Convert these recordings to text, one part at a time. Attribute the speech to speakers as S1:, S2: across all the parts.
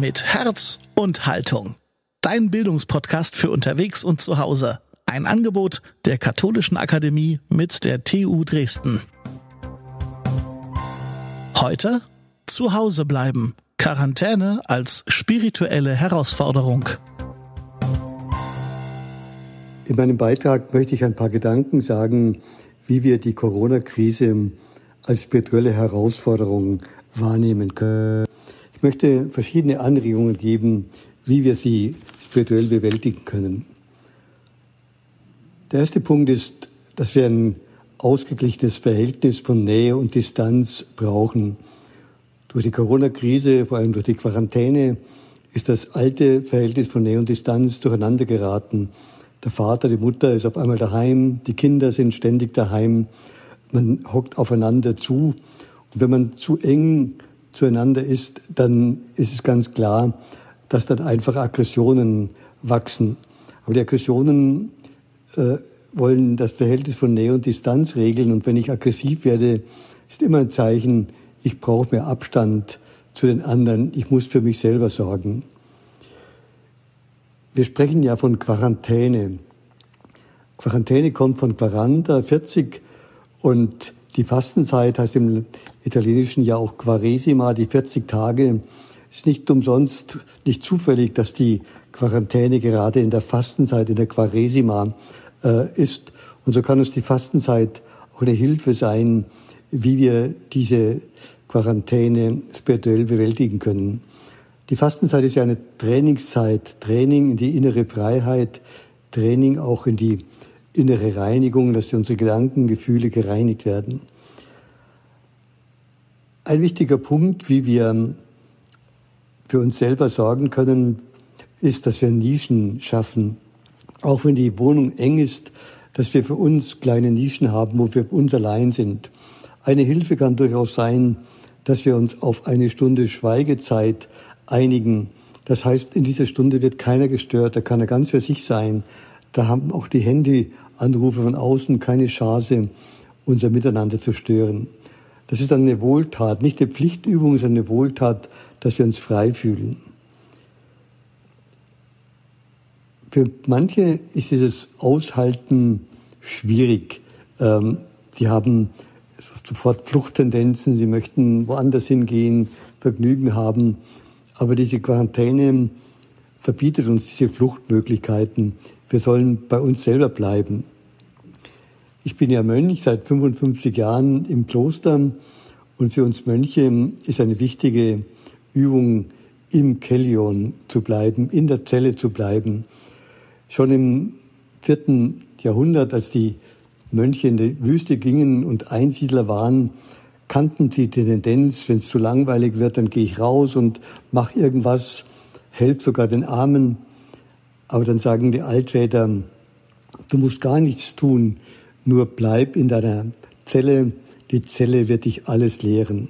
S1: Mit Herz und Haltung. Dein Bildungspodcast für unterwegs und zu Hause. Ein Angebot der Katholischen Akademie mit der TU Dresden. Heute zu Hause bleiben. Quarantäne als spirituelle Herausforderung.
S2: In meinem Beitrag möchte ich ein paar Gedanken sagen, wie wir die Corona-Krise als spirituelle Herausforderung wahrnehmen können. Möchte verschiedene Anregungen geben, wie wir sie spirituell bewältigen können. Der erste Punkt ist, dass wir ein ausgeglichenes Verhältnis von Nähe und Distanz brauchen. Durch die Corona-Krise, vor allem durch die Quarantäne, ist das alte Verhältnis von Nähe und Distanz durcheinander geraten. Der Vater, die Mutter ist auf einmal daheim, die Kinder sind ständig daheim, man hockt aufeinander zu. Und wenn man zu eng zueinander ist, dann ist es ganz klar, dass dann einfach Aggressionen wachsen. Aber die Aggressionen äh, wollen das Verhältnis von Nähe und Distanz regeln. Und wenn ich aggressiv werde, ist immer ein Zeichen, ich brauche mehr Abstand zu den anderen, ich muss für mich selber sorgen. Wir sprechen ja von Quarantäne. Quarantäne kommt von Quaranta, 40, und die Fastenzeit heißt im Italienischen ja auch Quaresima, die 40 Tage. Ist nicht umsonst, nicht zufällig, dass die Quarantäne gerade in der Fastenzeit, in der Quaresima äh, ist. Und so kann uns die Fastenzeit auch eine Hilfe sein, wie wir diese Quarantäne spirituell bewältigen können. Die Fastenzeit ist ja eine Trainingszeit, Training in die innere Freiheit, Training auch in die innere Reinigung, dass unsere Gedanken, Gefühle gereinigt werden. Ein wichtiger Punkt, wie wir für uns selber sorgen können, ist, dass wir Nischen schaffen. Auch wenn die Wohnung eng ist, dass wir für uns kleine Nischen haben, wo wir uns allein sind. Eine Hilfe kann durchaus sein, dass wir uns auf eine Stunde Schweigezeit einigen. Das heißt, in dieser Stunde wird keiner gestört, da kann er ganz für sich sein. Da haben auch die Handyanrufe von außen keine Chance, unser Miteinander zu stören. Das ist eine Wohltat, nicht eine Pflichtübung, sondern eine Wohltat, dass wir uns frei fühlen. Für manche ist dieses Aushalten schwierig. Ähm, die haben sofort Fluchttendenzen, sie möchten woanders hingehen, Vergnügen haben. Aber diese Quarantäne verbietet uns diese Fluchtmöglichkeiten. Wir sollen bei uns selber bleiben. Ich bin ja Mönch seit 55 Jahren im Kloster und für uns Mönche ist eine wichtige Übung, im Kellion zu bleiben, in der Zelle zu bleiben. Schon im vierten Jahrhundert, als die Mönche in die Wüste gingen und Einsiedler waren, kannten sie die Tendenz, wenn es zu langweilig wird, dann gehe ich raus und mache irgendwas, helfe sogar den Armen. Aber dann sagen die Altväter, du musst gar nichts tun, nur bleib in deiner Zelle, die Zelle wird dich alles lehren.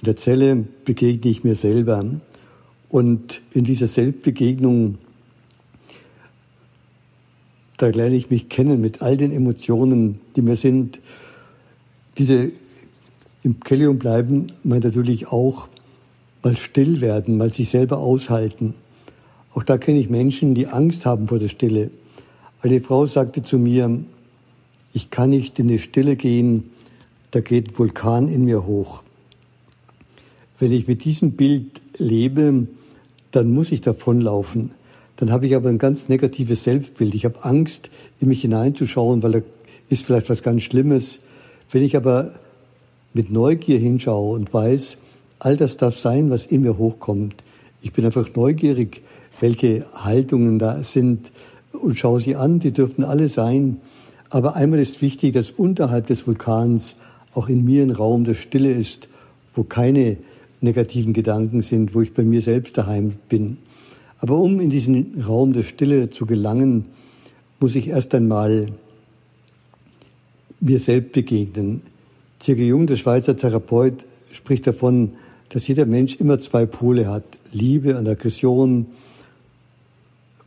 S2: In der Zelle begegne ich mir selber. Und in dieser Selbstbegegnung, da lerne ich mich kennen mit all den Emotionen, die mir sind. Diese im Kellium bleiben meint natürlich auch mal still werden, mal sich selber aushalten. Auch da kenne ich Menschen, die Angst haben vor der Stille. Eine Frau sagte zu mir, ich kann nicht in die Stille gehen, da geht Vulkan in mir hoch. Wenn ich mit diesem Bild lebe, dann muss ich davonlaufen. Dann habe ich aber ein ganz negatives Selbstbild. Ich habe Angst, in mich hineinzuschauen, weil da ist vielleicht was ganz Schlimmes. Wenn ich aber mit Neugier hinschaue und weiß, all das darf sein, was in mir hochkommt. Ich bin einfach neugierig, welche Haltungen da sind und schaue sie an, die dürften alle sein. Aber einmal ist wichtig, dass unterhalb des Vulkans auch in mir ein Raum der Stille ist, wo keine negativen Gedanken sind, wo ich bei mir selbst daheim bin. Aber um in diesen Raum der Stille zu gelangen, muss ich erst einmal mir selbst begegnen. Zirke Jung, der Schweizer Therapeut, spricht davon, dass jeder Mensch immer zwei Pole hat. Liebe und Aggression,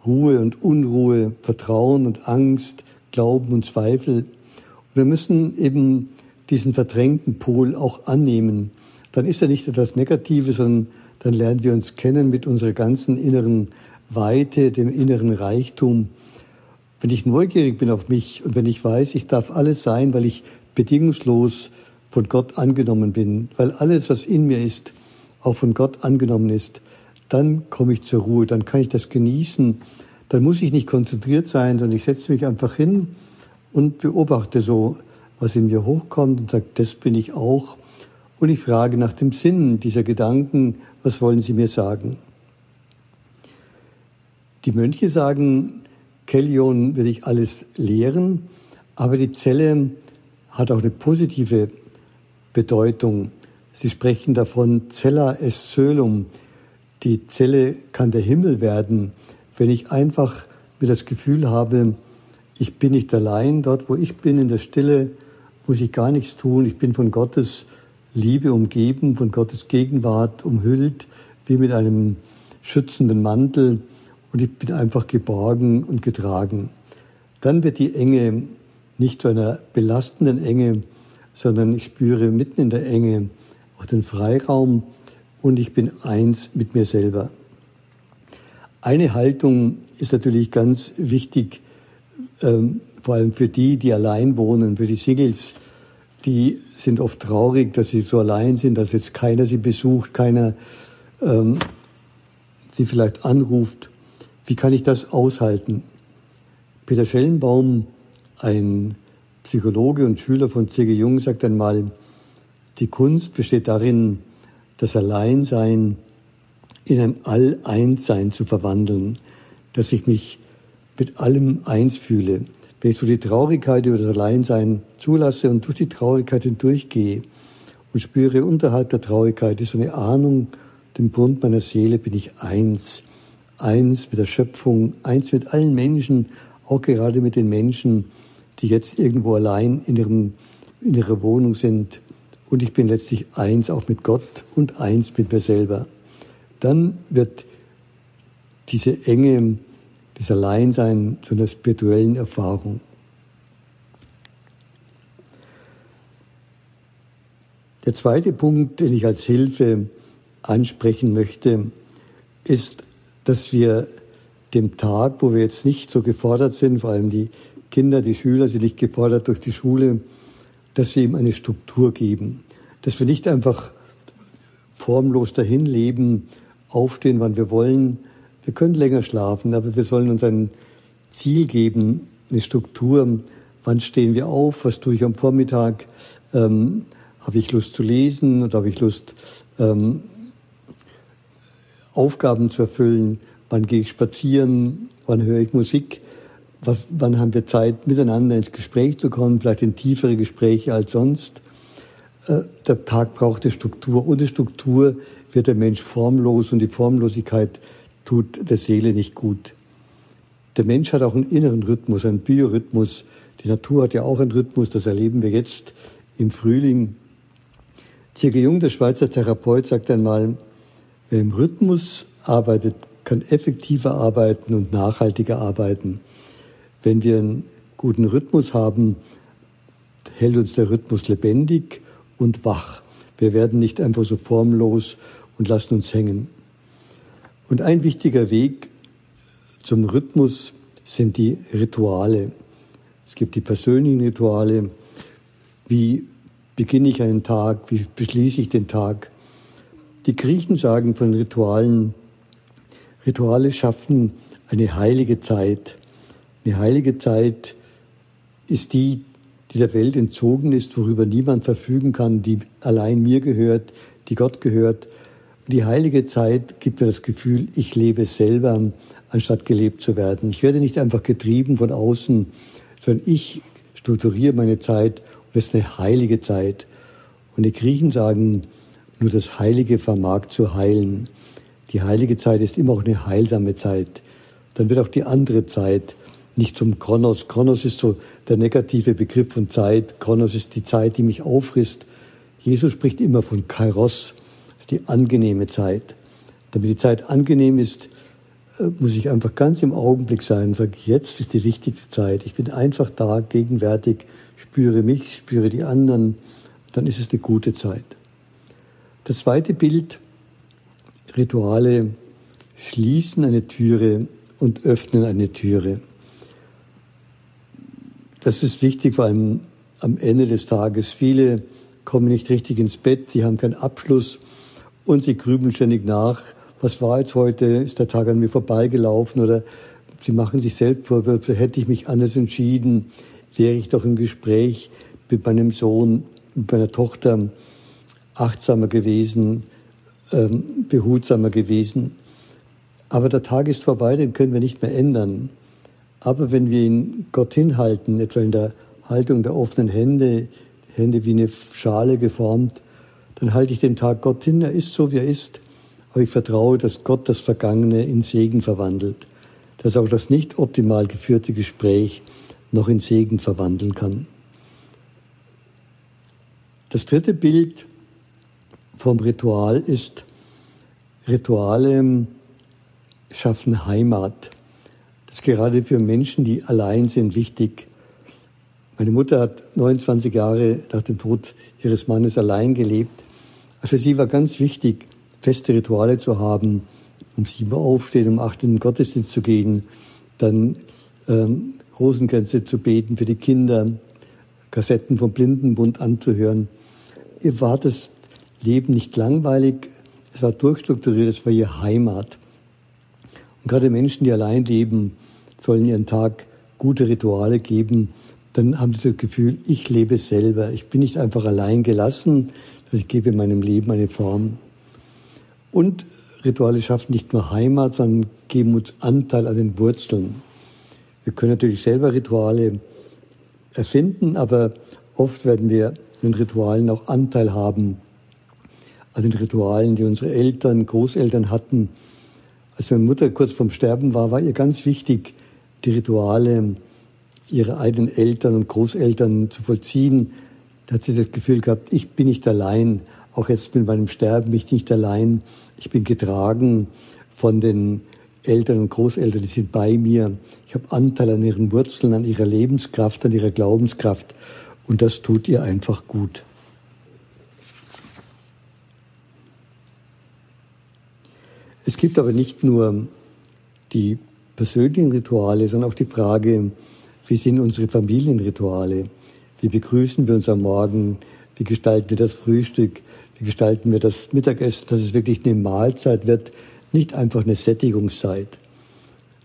S2: Ruhe und Unruhe, Vertrauen und Angst, Glauben und Zweifel. Und wir müssen eben diesen verdrängten Pol auch annehmen. Dann ist er nicht etwas Negatives, sondern dann lernen wir uns kennen mit unserer ganzen inneren Weite, dem inneren Reichtum. Wenn ich neugierig bin auf mich und wenn ich weiß, ich darf alles sein, weil ich bedingungslos von Gott angenommen bin, weil alles, was in mir ist, auch von Gott angenommen ist, dann komme ich zur Ruhe, dann kann ich das genießen, dann muss ich nicht konzentriert sein, sondern ich setze mich einfach hin und beobachte so, was in mir hochkommt und sage, das bin ich auch. Und ich frage nach dem Sinn dieser Gedanken, was wollen Sie mir sagen? Die Mönche sagen, Kellion will ich alles lehren, aber die Zelle hat auch eine positive Bedeutung. Sie sprechen davon, Cella est sölum. Die Zelle kann der Himmel werden, wenn ich einfach mir das Gefühl habe, ich bin nicht allein. Dort, wo ich bin, in der Stille, muss ich gar nichts tun. Ich bin von Gottes Liebe umgeben, von Gottes Gegenwart umhüllt, wie mit einem schützenden Mantel. Und ich bin einfach geborgen und getragen. Dann wird die Enge nicht zu einer belastenden Enge, sondern ich spüre mitten in der Enge auch den Freiraum und ich bin eins mit mir selber. Eine Haltung ist natürlich ganz wichtig, ähm, vor allem für die, die allein wohnen, für die Singles, die sind oft traurig, dass sie so allein sind, dass jetzt keiner sie besucht, keiner ähm, sie vielleicht anruft. Wie kann ich das aushalten? Peter Schellenbaum, ein Psychologe und Schüler von C.G. Jung, sagt einmal, die Kunst besteht darin, das Alleinsein in ein All-Eins-Sein zu verwandeln, dass ich mich mit allem eins fühle. Wenn ich so die Traurigkeit über das Alleinsein zulasse und durch die Traurigkeit hindurchgehe und spüre unterhalb der Traurigkeit ist so eine Ahnung, dem Grund meiner Seele bin ich eins. Eins mit der Schöpfung, eins mit allen Menschen, auch gerade mit den Menschen, die jetzt irgendwo allein in, ihrem, in ihrer Wohnung sind. Und ich bin letztlich eins auch mit Gott und eins mit mir selber. Dann wird diese Enge, dieses Alleinsein zu einer spirituellen Erfahrung. Der zweite Punkt, den ich als Hilfe ansprechen möchte, ist, dass wir dem Tag, wo wir jetzt nicht so gefordert sind, vor allem die Kinder, die Schüler sind nicht gefordert durch die Schule, dass wir ihm eine Struktur geben, dass wir nicht einfach formlos dahin leben, aufstehen, wann wir wollen. Wir können länger schlafen, aber wir sollen uns ein Ziel geben, eine Struktur. Wann stehen wir auf? Was tue ich am Vormittag? Ähm, habe ich Lust zu lesen oder habe ich Lust, ähm, Aufgaben zu erfüllen? Wann gehe ich spazieren? Wann höre ich Musik? Was, wann haben wir Zeit, miteinander ins Gespräch zu kommen, vielleicht in tiefere Gespräche als sonst. Äh, der Tag braucht eine Struktur. Ohne Struktur wird der Mensch formlos und die Formlosigkeit tut der Seele nicht gut. Der Mensch hat auch einen inneren Rhythmus, einen Biorhythmus. Die Natur hat ja auch einen Rhythmus, das erleben wir jetzt im Frühling. C.G. Jung, der Schweizer Therapeut, sagt einmal, wer im Rhythmus arbeitet, kann effektiver arbeiten und nachhaltiger arbeiten. Wenn wir einen guten Rhythmus haben, hält uns der Rhythmus lebendig und wach. Wir werden nicht einfach so formlos und lassen uns hängen. Und ein wichtiger Weg zum Rhythmus sind die Rituale. Es gibt die persönlichen Rituale. Wie beginne ich einen Tag? Wie beschließe ich den Tag? Die Griechen sagen von Ritualen, Rituale schaffen eine heilige Zeit. Eine heilige Zeit ist die, die der Welt entzogen ist, worüber niemand verfügen kann, die allein mir gehört, die Gott gehört. Die heilige Zeit gibt mir das Gefühl, ich lebe selber, anstatt gelebt zu werden. Ich werde nicht einfach getrieben von außen, sondern ich strukturiere meine Zeit und es ist eine heilige Zeit. Und die Griechen sagen, nur das Heilige vermag zu heilen. Die heilige Zeit ist immer auch eine heilsame Zeit. Dann wird auch die andere Zeit nicht zum Kronos. Kronos ist so der negative Begriff von Zeit. Kronos ist die Zeit, die mich auffrisst. Jesus spricht immer von Kairos, die angenehme Zeit. Damit die Zeit angenehm ist, äh, muss ich einfach ganz im Augenblick sein und sage, jetzt ist die richtige Zeit. Ich bin einfach da, gegenwärtig, spüre mich, spüre die anderen. Dann ist es eine gute Zeit. Das zweite Bild, Rituale schließen eine Türe und öffnen eine Türe. Das ist wichtig, vor allem am Ende des Tages. Viele kommen nicht richtig ins Bett, die haben keinen Abschluss und sie grübeln ständig nach. Was war jetzt heute? Ist der Tag an mir vorbeigelaufen? Oder sie machen sich selbst Vorwürfe, hätte ich mich anders entschieden, wäre ich doch im Gespräch mit meinem Sohn, mit meiner Tochter achtsamer gewesen, ähm, behutsamer gewesen. Aber der Tag ist vorbei, den können wir nicht mehr ändern. Aber wenn wir ihn Gott hinhalten, etwa in der Haltung der offenen Hände, Hände wie eine Schale geformt, dann halte ich den Tag Gott hin. Er ist so, wie er ist. Aber ich vertraue, dass Gott das Vergangene in Segen verwandelt. Dass auch das nicht optimal geführte Gespräch noch in Segen verwandeln kann. Das dritte Bild vom Ritual ist, Rituale schaffen Heimat. Ist gerade für Menschen, die allein sind, wichtig. Meine Mutter hat 29 Jahre nach dem Tod ihres Mannes allein gelebt. Für sie war ganz wichtig, feste Rituale zu haben, um sieben Uhr aufstehen, um acht in den Gottesdienst zu gehen, dann ähm, Rosenkränze zu beten für die Kinder, Kassetten vom Blindenbund anzuhören. Ihr war das Leben nicht langweilig, es war durchstrukturiert, es war ihr Heimat. Und gerade Menschen, die allein leben, sollen ihren Tag gute Rituale geben. Dann haben sie das Gefühl, ich lebe selber. Ich bin nicht einfach allein gelassen, ich gebe meinem Leben eine Form. Und Rituale schaffen nicht nur Heimat, sondern geben uns Anteil an den Wurzeln. Wir können natürlich selber Rituale erfinden, aber oft werden wir in Ritualen auch Anteil haben an den Ritualen, die unsere Eltern, Großeltern hatten. Als meine Mutter kurz vorm Sterben war, war ihr ganz wichtig, die Rituale ihrer eigenen Eltern und Großeltern zu vollziehen. Da hat sie das Gefühl gehabt, ich bin nicht allein. Auch jetzt mit meinem Sterben bin ich nicht allein. Ich bin getragen von den Eltern und Großeltern, die sind bei mir. Ich habe Anteil an ihren Wurzeln, an ihrer Lebenskraft, an ihrer Glaubenskraft. Und das tut ihr einfach gut. Es gibt aber nicht nur die persönlichen Rituale, sondern auch die Frage, wie sind unsere Familienrituale? Wie begrüßen wir uns am Morgen? Wie gestalten wir das Frühstück? Wie gestalten wir das Mittagessen, dass es wirklich eine Mahlzeit wird, nicht einfach eine Sättigungszeit.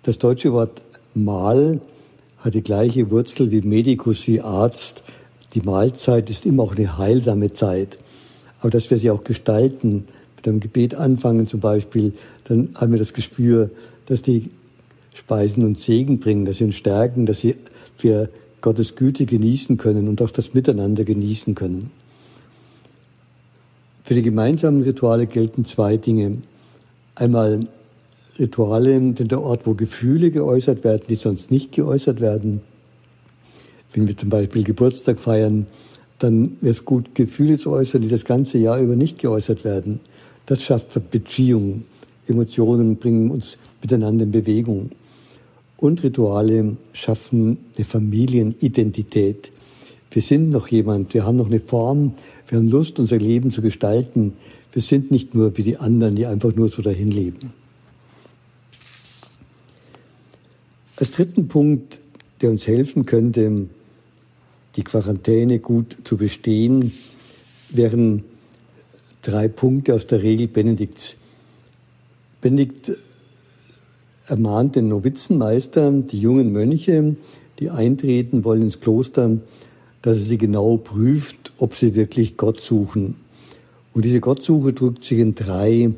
S2: Das deutsche Wort Mahl hat die gleiche Wurzel wie Medicus, wie Arzt. Die Mahlzeit ist immer auch eine heilsame Zeit. Aber dass wir sie auch gestalten, mit einem Gebet anfangen zum Beispiel, dann haben wir das Gespür, dass die Speisen uns Segen bringen, dass sie uns stärken, dass wir Gottes Güte genießen können und auch das Miteinander genießen können. Für die gemeinsamen Rituale gelten zwei Dinge. Einmal Rituale, denn der Ort, wo Gefühle geäußert werden, die sonst nicht geäußert werden. Wenn wir zum Beispiel Geburtstag feiern, dann wäre es gut, Gefühle zu äußern, die das ganze Jahr über nicht geäußert werden. Das schafft Beziehung. Emotionen bringen uns miteinander in Bewegung. Und Rituale schaffen eine Familienidentität. Wir sind noch jemand, wir haben noch eine Form, wir haben Lust, unser Leben zu gestalten. Wir sind nicht nur wie die anderen, die einfach nur so dahin leben. Als dritten Punkt, der uns helfen könnte, die Quarantäne gut zu bestehen, wären drei Punkte aus der Regel Benedikts. Benedikt ermahnt den Novizenmeister, die jungen Mönche, die eintreten wollen ins Kloster, dass er sie genau prüft, ob sie wirklich Gott suchen. Und diese Gottsuche drückt sich in drei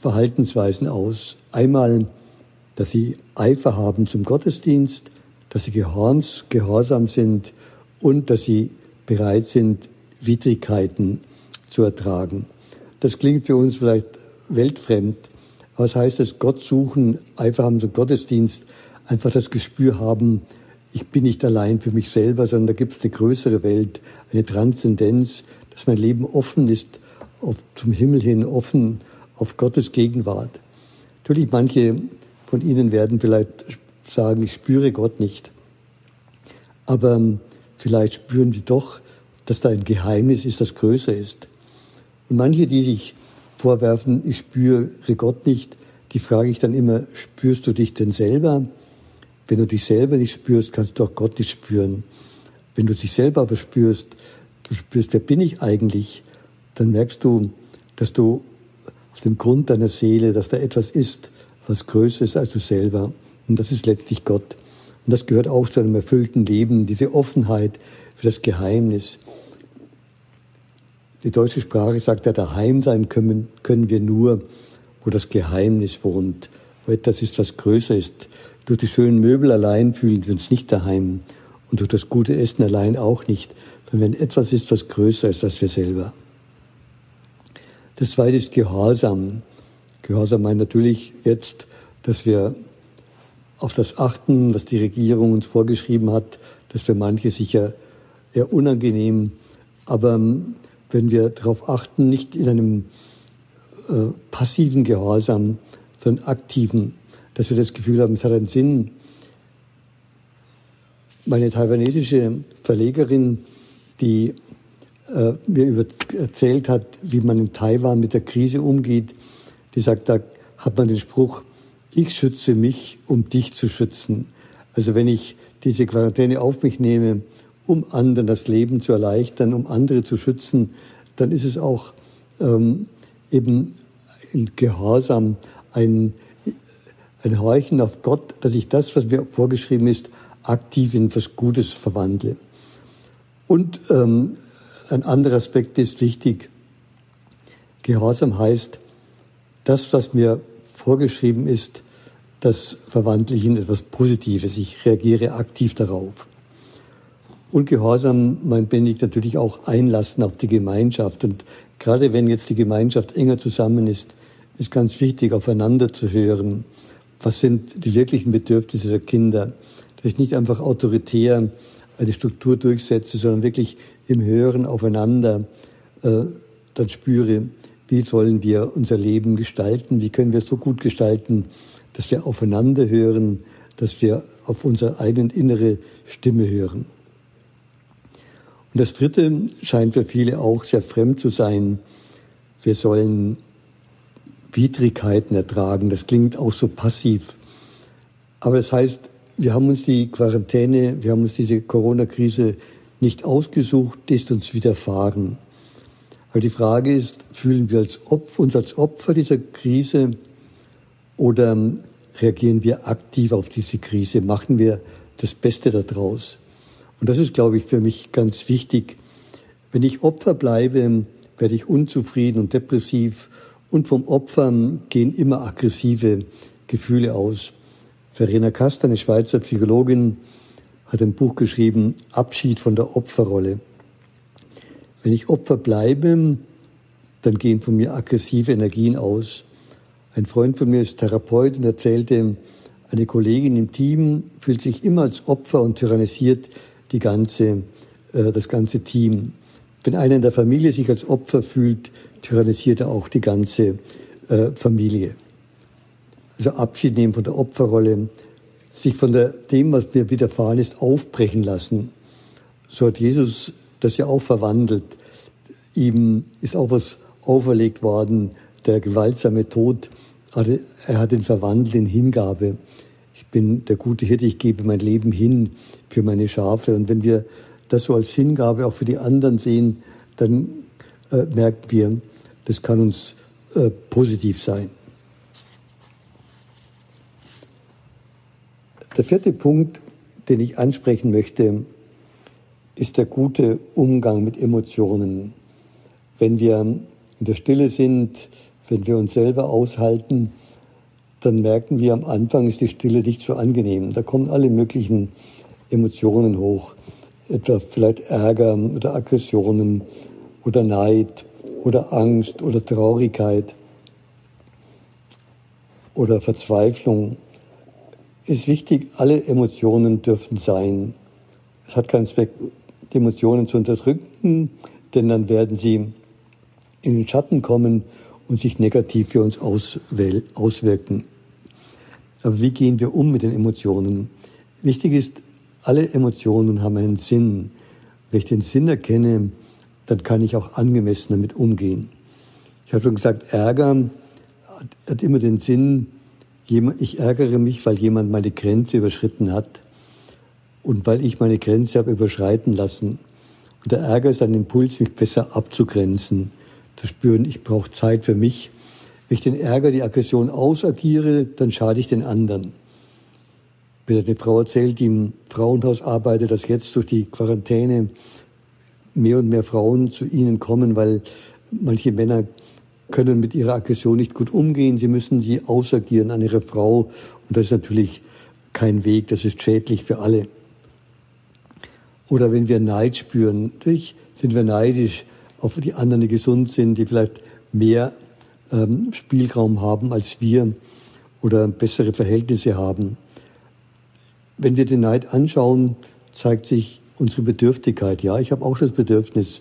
S2: Verhaltensweisen aus. Einmal, dass sie Eifer haben zum Gottesdienst, dass sie gehorsam sind und dass sie bereit sind, Widrigkeiten zu ertragen. Das klingt für uns vielleicht weltfremd, was heißt es, Gott suchen, einfach haben zum Gottesdienst, einfach das Gespür haben, ich bin nicht allein für mich selber, sondern da gibt es eine größere Welt, eine Transzendenz, dass mein Leben offen ist, auf, zum Himmel hin, offen auf Gottes Gegenwart. Natürlich, manche von Ihnen werden vielleicht sagen, ich spüre Gott nicht. Aber vielleicht spüren Sie doch, dass da ein Geheimnis ist, das größer ist. Und manche, die sich vorwerfen, ich spüre Gott nicht, die frage ich dann immer, spürst du dich denn selber? Wenn du dich selber nicht spürst, kannst du auch Gott nicht spüren. Wenn du dich selber aber spürst, du spürst, wer bin ich eigentlich, dann merkst du, dass du auf dem Grund deiner Seele, dass da etwas ist, was größer ist als du selber. Und das ist letztlich Gott. Und das gehört auch zu einem erfüllten Leben, diese Offenheit für das Geheimnis. Die deutsche Sprache sagt ja, daheim sein können, können wir nur, wo das Geheimnis wohnt, wo etwas ist, was größer ist. Durch die schönen Möbel allein fühlen wir uns nicht daheim und durch das gute Essen allein auch nicht, sondern wenn etwas ist, was größer ist als wir selber. Das zweite ist Gehorsam. Gehorsam meint natürlich jetzt, dass wir auf das achten, was die Regierung uns vorgeschrieben hat, das für manche sicher eher unangenehm, aber wenn wir darauf achten, nicht in einem äh, passiven Gehorsam, sondern aktiven, dass wir das Gefühl haben, es hat einen Sinn. Meine taiwanesische Verlegerin, die äh, mir erzählt hat, wie man in Taiwan mit der Krise umgeht, die sagt, da hat man den Spruch, ich schütze mich, um dich zu schützen. Also wenn ich diese Quarantäne auf mich nehme, um anderen das Leben zu erleichtern, um andere zu schützen, dann ist es auch ähm, eben ein Gehorsam, ein, ein Horchen auf Gott, dass ich das, was mir vorgeschrieben ist, aktiv in etwas Gutes verwandle. Und ähm, ein anderer Aspekt ist wichtig. Gehorsam heißt, das, was mir vorgeschrieben ist, das verwandle ich in etwas Positives. Ich reagiere aktiv darauf. Und Gehorsam, mein Benedikt, natürlich auch einlassen auf die Gemeinschaft. Und gerade wenn jetzt die Gemeinschaft enger zusammen ist, ist ganz wichtig, aufeinander zu hören. Was sind die wirklichen Bedürfnisse der Kinder? Dass ich nicht einfach autoritär eine Struktur durchsetze, sondern wirklich im Hören aufeinander äh, dann spüre, wie sollen wir unser Leben gestalten, wie können wir es so gut gestalten, dass wir aufeinander hören, dass wir auf unsere eigene innere Stimme hören. Und das Dritte scheint für viele auch sehr fremd zu sein. Wir sollen Widrigkeiten ertragen. Das klingt auch so passiv. Aber das heißt, wir haben uns die Quarantäne, wir haben uns diese Corona-Krise nicht ausgesucht, die ist uns widerfahren. Aber die Frage ist, fühlen wir als Opfer, uns als Opfer dieser Krise oder reagieren wir aktiv auf diese Krise? Machen wir das Beste daraus? Und das ist, glaube ich, für mich ganz wichtig. Wenn ich Opfer bleibe, werde ich unzufrieden und depressiv und vom Opfer gehen immer aggressive Gefühle aus. Verena Kast, eine Schweizer Psychologin, hat ein Buch geschrieben, Abschied von der Opferrolle. Wenn ich Opfer bleibe, dann gehen von mir aggressive Energien aus. Ein Freund von mir ist Therapeut und erzählte, eine Kollegin im Team fühlt sich immer als Opfer und tyrannisiert die ganze, äh, das ganze Team. Wenn einer in der Familie sich als Opfer fühlt, tyrannisiert er auch die ganze äh, Familie. Also Abschied nehmen von der Opferrolle, sich von der, dem, was mir widerfahren ist, aufbrechen lassen. So hat Jesus das ja auch verwandelt. Ihm ist auch was auferlegt worden, der gewaltsame Tod er hat ihn verwandelt in Hingabe. Ich bin der gute Hirte, ich gebe mein Leben hin für meine Schafe. Und wenn wir das so als Hingabe auch für die anderen sehen, dann äh, merken wir, das kann uns äh, positiv sein. Der vierte Punkt, den ich ansprechen möchte, ist der gute Umgang mit Emotionen. Wenn wir in der Stille sind, wenn wir uns selber aushalten, dann merken wir, am Anfang ist die Stille nicht so angenehm. Da kommen alle möglichen Emotionen hoch. Etwa vielleicht Ärger oder Aggressionen oder Neid oder Angst oder Traurigkeit oder Verzweiflung. Ist wichtig, alle Emotionen dürfen sein. Es hat keinen Zweck, die Emotionen zu unterdrücken, denn dann werden sie in den Schatten kommen und sich negativ für uns auswirken. Aber wie gehen wir um mit den Emotionen? Wichtig ist, alle Emotionen haben einen Sinn. Wenn ich den Sinn erkenne, dann kann ich auch angemessen damit umgehen. Ich habe schon gesagt, Ärger hat immer den Sinn, ich ärgere mich, weil jemand meine Grenze überschritten hat und weil ich meine Grenze habe überschreiten lassen. Und der Ärger ist ein Impuls, mich besser abzugrenzen, zu spüren, ich brauche Zeit für mich. Wenn ich den Ärger, die Aggression ausagiere, dann schade ich den anderen. Hat eine Frau erzählt, die im Frauenhaus arbeitet, dass jetzt durch die Quarantäne mehr und mehr Frauen zu ihnen kommen, weil manche Männer können mit ihrer Aggression nicht gut umgehen. Sie müssen sie ausagieren an ihre Frau. Und das ist natürlich kein Weg, das ist schädlich für alle. Oder wenn wir Neid spüren, natürlich sind wir neidisch auf die anderen, die gesund sind, die vielleicht mehr ähm, Spielraum haben als wir oder bessere Verhältnisse haben. Wenn wir den Neid anschauen, zeigt sich unsere Bedürftigkeit. Ja, ich habe auch das Bedürfnis,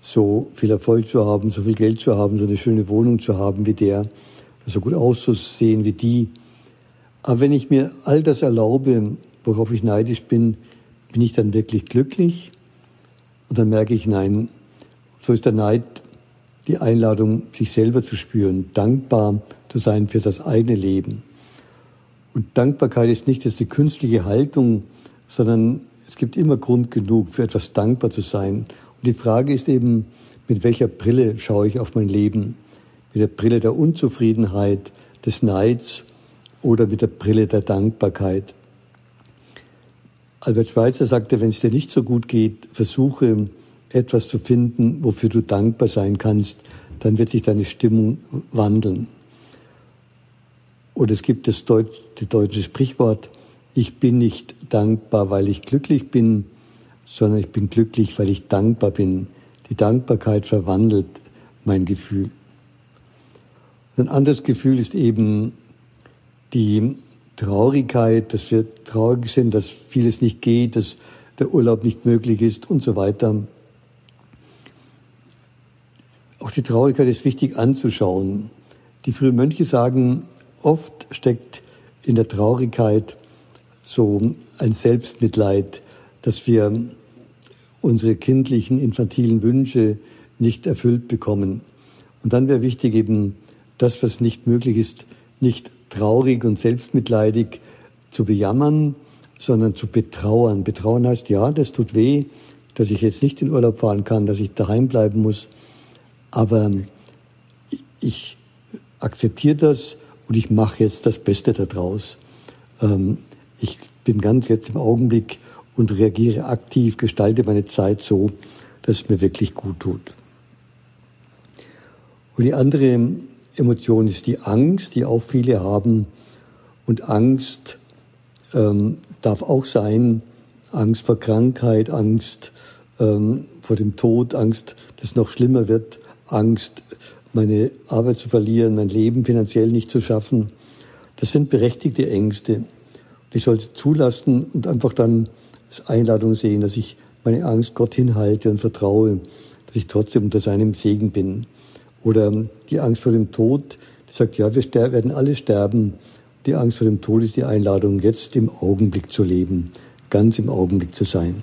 S2: so viel Erfolg zu haben, so viel Geld zu haben, so eine schöne Wohnung zu haben wie der, so gut auszusehen wie die. Aber wenn ich mir all das erlaube, worauf ich neidisch bin, bin ich dann wirklich glücklich? Und dann merke ich, nein, so ist der Neid die Einladung, sich selber zu spüren, dankbar zu sein für das eigene Leben. Und Dankbarkeit ist nicht jetzt eine künstliche Haltung, sondern es gibt immer Grund genug, für etwas dankbar zu sein. Und die Frage ist eben, mit welcher Brille schaue ich auf mein Leben? Mit der Brille der Unzufriedenheit, des Neids oder mit der Brille der Dankbarkeit? Albert Schweitzer sagte, wenn es dir nicht so gut geht, versuche etwas zu finden, wofür du dankbar sein kannst, dann wird sich deine Stimmung wandeln. Und es gibt das, Deutsch, das deutsche Sprichwort, ich bin nicht dankbar, weil ich glücklich bin, sondern ich bin glücklich, weil ich dankbar bin. Die Dankbarkeit verwandelt mein Gefühl. Ein anderes Gefühl ist eben die Traurigkeit, dass wir traurig sind, dass vieles nicht geht, dass der Urlaub nicht möglich ist und so weiter. Auch die Traurigkeit ist wichtig anzuschauen. Die frühen Mönche sagen, oft steckt in der Traurigkeit so ein Selbstmitleid, dass wir unsere kindlichen, infantilen Wünsche nicht erfüllt bekommen. Und dann wäre wichtig eben das, was nicht möglich ist, nicht traurig und selbstmitleidig zu bejammern, sondern zu betrauern. Betrauern heißt, ja, das tut weh, dass ich jetzt nicht in Urlaub fahren kann, dass ich daheim bleiben muss. Aber ich akzeptiere das und ich mache jetzt das Beste daraus. Ähm, ich bin ganz jetzt im Augenblick und reagiere aktiv, gestalte meine Zeit so, dass es mir wirklich gut tut. Und die andere Emotion ist die Angst, die auch viele haben. Und Angst ähm, darf auch sein, Angst vor Krankheit, Angst ähm, vor dem Tod, Angst, dass es noch schlimmer wird, Angst, meine Arbeit zu verlieren, mein Leben finanziell nicht zu schaffen. Das sind berechtigte Ängste. Ich sollte zulassen und einfach dann als Einladung sehen, dass ich meine Angst Gott hinhalte und vertraue, dass ich trotzdem unter seinem Segen bin. Oder die Angst vor dem Tod, die sagt, ja, wir werden alle sterben. Die Angst vor dem Tod ist die Einladung, jetzt im Augenblick zu leben, ganz im Augenblick zu sein.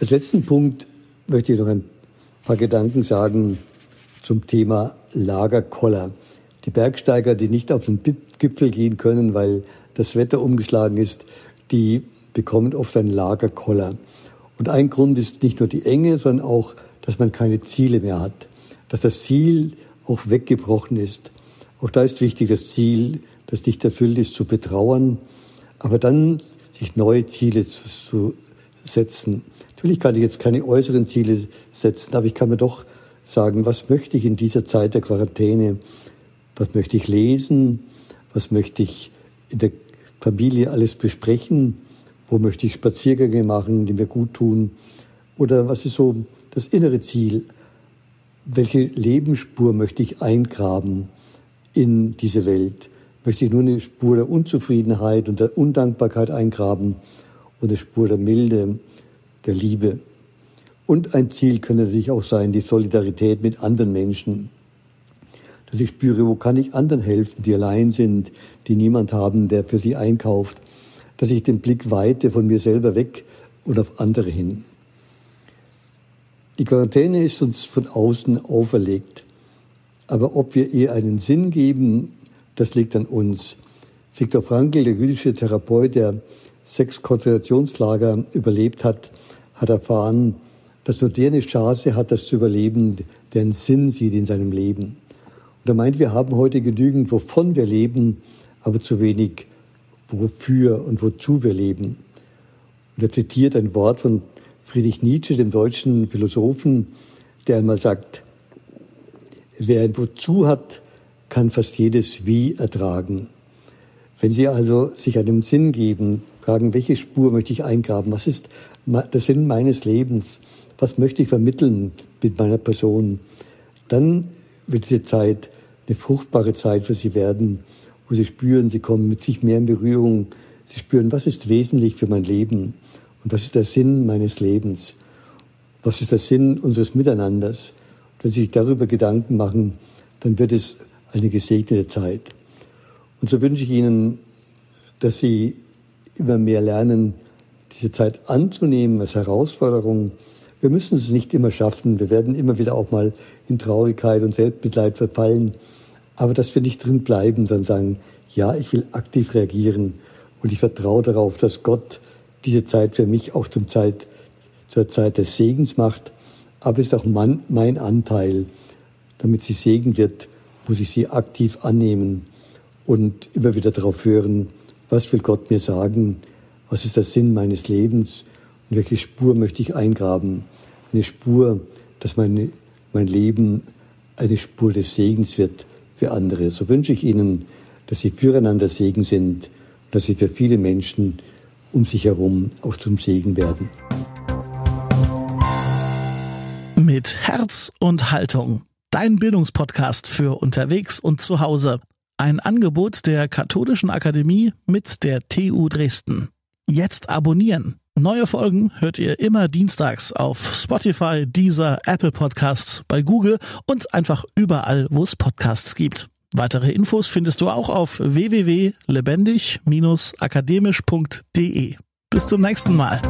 S2: Als letzten Punkt möchte ich noch ein paar Gedanken sagen zum Thema Lagerkoller. Die Bergsteiger, die nicht auf den Gipfel gehen können, weil das Wetter umgeschlagen ist, die bekommen oft einen Lagerkoller. Und ein Grund ist nicht nur die Enge, sondern auch dass man keine Ziele mehr hat, dass das Ziel auch weggebrochen ist. Auch da ist wichtig, das Ziel, das nicht erfüllt ist, zu betrauern, aber dann sich neue Ziele zu setzen. Natürlich kann ich jetzt keine äußeren Ziele setzen, aber ich kann mir doch sagen, was möchte ich in dieser Zeit der Quarantäne? Was möchte ich lesen? Was möchte ich in der Familie alles besprechen? Wo möchte ich Spaziergänge machen, die mir gut tun? Oder was ist so das innere Ziel, welche Lebensspur möchte ich eingraben in diese Welt? Möchte ich nur eine Spur der Unzufriedenheit und der Undankbarkeit eingraben oder eine Spur der Milde, der Liebe? Und ein Ziel könnte natürlich auch sein, die Solidarität mit anderen Menschen. Dass ich spüre, wo kann ich anderen helfen, die allein sind, die niemand haben, der für sie einkauft. Dass ich den Blick weite von mir selber weg und auf andere hin. Die Quarantäne ist uns von außen auferlegt. Aber ob wir ihr einen Sinn geben, das liegt an uns. Viktor Frankl, der jüdische Therapeut, der sechs Konzentrationslager überlebt hat, hat erfahren, dass nur der eine Chance hat, das zu überleben, der einen Sinn sieht in seinem Leben. Und er meint, wir haben heute genügend, wovon wir leben, aber zu wenig, wofür und wozu wir leben. Und er zitiert ein Wort von Friedrich Nietzsche, dem deutschen Philosophen, der einmal sagt, wer ein Wozu hat, kann fast jedes Wie ertragen. Wenn Sie also sich einen Sinn geben, fragen, welche Spur möchte ich eingraben? Was ist der Sinn meines Lebens? Was möchte ich vermitteln mit meiner Person? Dann wird diese Zeit eine fruchtbare Zeit für Sie werden, wo Sie spüren, Sie kommen mit sich mehr in Berührung. Sie spüren, was ist wesentlich für mein Leben? Und was ist der Sinn meines Lebens? Was ist der Sinn unseres Miteinanders? Wenn Sie sich darüber Gedanken machen, dann wird es eine gesegnete Zeit. Und so wünsche ich Ihnen, dass Sie immer mehr lernen, diese Zeit anzunehmen als Herausforderung. Wir müssen es nicht immer schaffen. Wir werden immer wieder auch mal in Traurigkeit und Selbstmitleid verfallen. Aber dass wir nicht drin bleiben, sondern sagen, ja, ich will aktiv reagieren und ich vertraue darauf, dass Gott diese Zeit für mich auch zum Zeit, zur Zeit des Segens macht. Aber es ist auch mein, mein Anteil, damit sie Segen wird, muss ich sie aktiv annehmen und immer wieder darauf hören, was will Gott mir sagen, was ist der Sinn meines Lebens und welche Spur möchte ich eingraben. Eine Spur, dass meine, mein Leben eine Spur des Segens wird für andere. So wünsche ich Ihnen, dass Sie füreinander Segen sind, dass Sie für viele Menschen um sich herum auch zum Segen werden.
S1: Mit Herz und Haltung. Dein Bildungspodcast für unterwegs und zu Hause. Ein Angebot der Katholischen Akademie mit der TU Dresden. Jetzt abonnieren. Neue Folgen hört ihr immer dienstags auf Spotify, Deezer, Apple Podcasts, bei Google und einfach überall, wo es Podcasts gibt. Weitere Infos findest du auch auf www.lebendig-akademisch.de. Bis zum nächsten Mal.